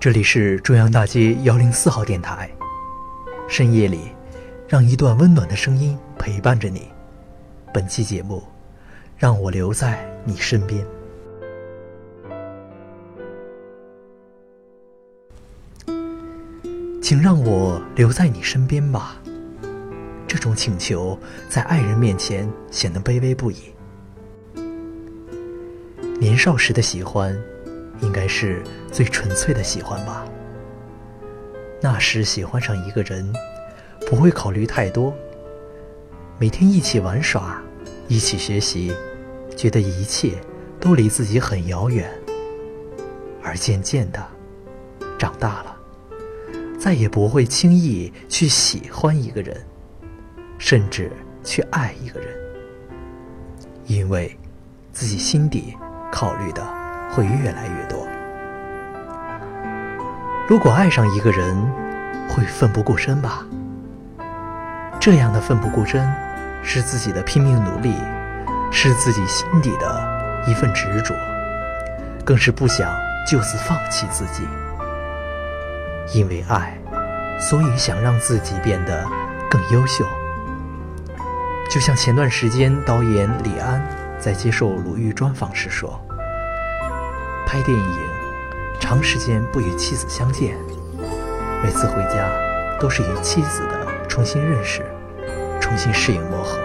这里是中央大街幺零四号电台。深夜里，让一段温暖的声音陪伴着你。本期节目，让我留在你身边。请让我留在你身边吧。这种请求在爱人面前显得卑微不已。年少时的喜欢，应该是最纯粹的喜欢吧。那时喜欢上一个人，不会考虑太多，每天一起玩耍，一起学习，觉得一切都离自己很遥远。而渐渐的，长大了，再也不会轻易去喜欢一个人。甚至去爱一个人，因为自己心底考虑的会越来越多。如果爱上一个人，会奋不顾身吧？这样的奋不顾身，是自己的拼命努力，是自己心底的一份执着，更是不想就此放弃自己。因为爱，所以想让自己变得更优秀。就像前段时间，导演李安在接受鲁豫专访时说：“拍电影，长时间不与妻子相见，每次回家都是与妻子的重新认识，重新适应磨合。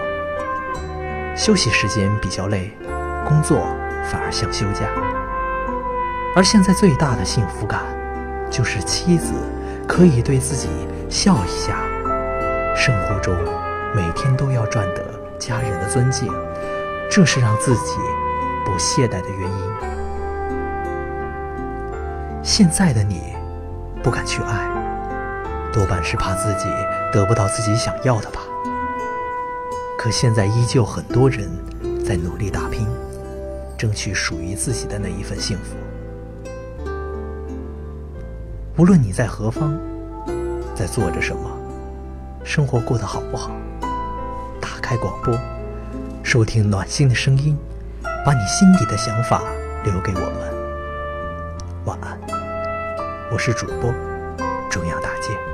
休息时间比较累，工作反而像休假。而现在最大的幸福感，就是妻子可以对自己笑一下，生活中。”每天都要赚得家人的尊敬，这是让自己不懈怠的原因。现在的你不敢去爱，多半是怕自己得不到自己想要的吧。可现在依旧很多人在努力打拼，争取属于自己的那一份幸福。无论你在何方，在做着什么，生活过得好不好？打开广播，收听暖心的声音，把你心底的想法留给我们。晚安，我是主播中央大街。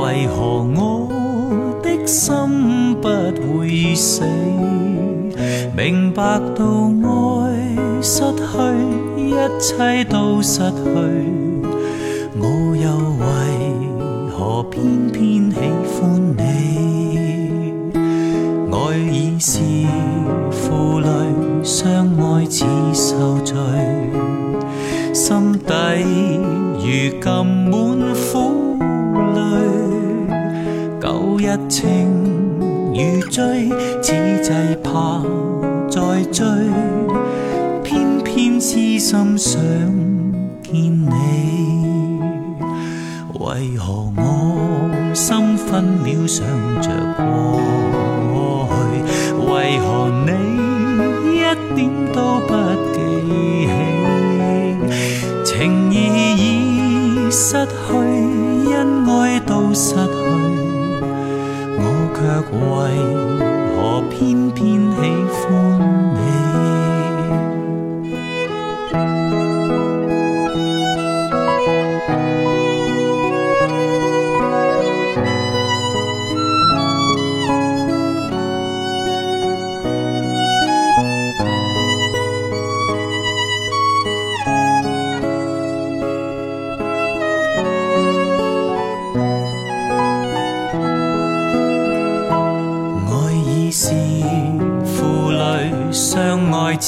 为何我的心不会死？明白到爱失去，一切都失去，我又为何偏偏喜欢你？爱已是负累，相爱似受罪，心底如今满情如醉，此际怕再追，偏偏痴心想见你。为何我心分秒想着过去？为何你一点都不记起？情义已失去，为何偏偏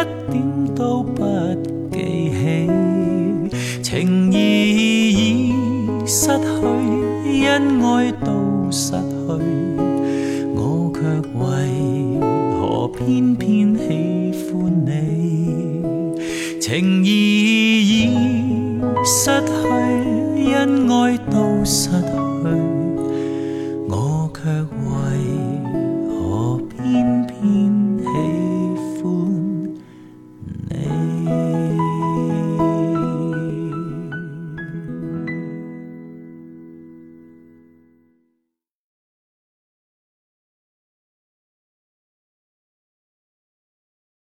一点都不记起？情义已失去，恩爱都失去，我却为何偏偏喜欢你？情义已失去，恩爱都失去。